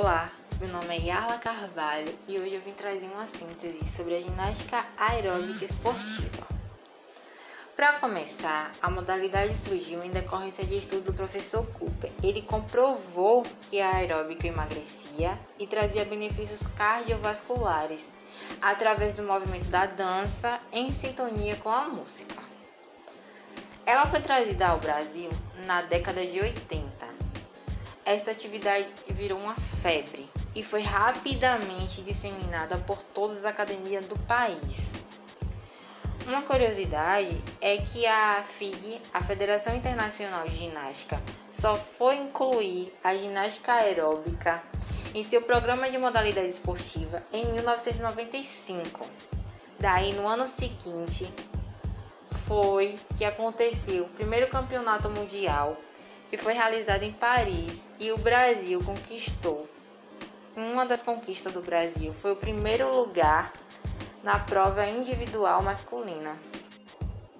Olá, meu nome é Yarla Carvalho e hoje eu vim trazer uma síntese sobre a ginástica aeróbica esportiva. Para começar, a modalidade surgiu em decorrência de estudo do professor Cooper. Ele comprovou que a aeróbica emagrecia e trazia benefícios cardiovasculares através do movimento da dança em sintonia com a música. Ela foi trazida ao Brasil na década de 80 esta atividade virou uma febre e foi rapidamente disseminada por todas as academias do país. Uma curiosidade é que a FIG, a Federação Internacional de Ginástica, só foi incluir a ginástica aeróbica em seu programa de modalidade esportiva em 1995. Daí, no ano seguinte, foi que aconteceu o primeiro campeonato mundial que foi realizada em Paris e o Brasil conquistou. Uma das conquistas do Brasil foi o primeiro lugar na prova individual masculina.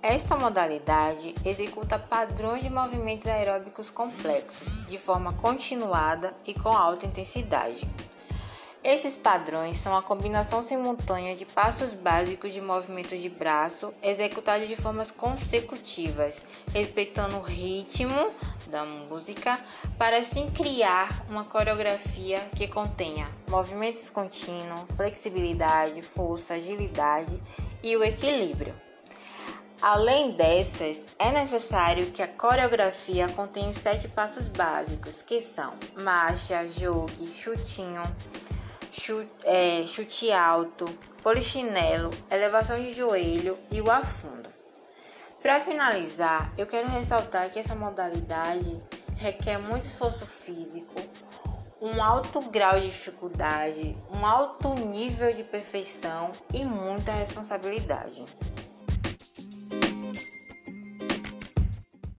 Esta modalidade executa padrões de movimentos aeróbicos complexos, de forma continuada e com alta intensidade. Esses padrões são a combinação simultânea de passos básicos de movimento de braço executados de formas consecutivas, respeitando o ritmo da música, para assim criar uma coreografia que contenha movimentos contínuos, flexibilidade, força, agilidade e o equilíbrio. Além dessas, é necessário que a coreografia contenha os sete passos básicos, que são marcha, jogue, chutinho, chute, é, chute alto, polichinelo, elevação de joelho e o afundo. Para finalizar, eu quero ressaltar que essa modalidade requer muito esforço físico, um alto grau de dificuldade, um alto nível de perfeição e muita responsabilidade.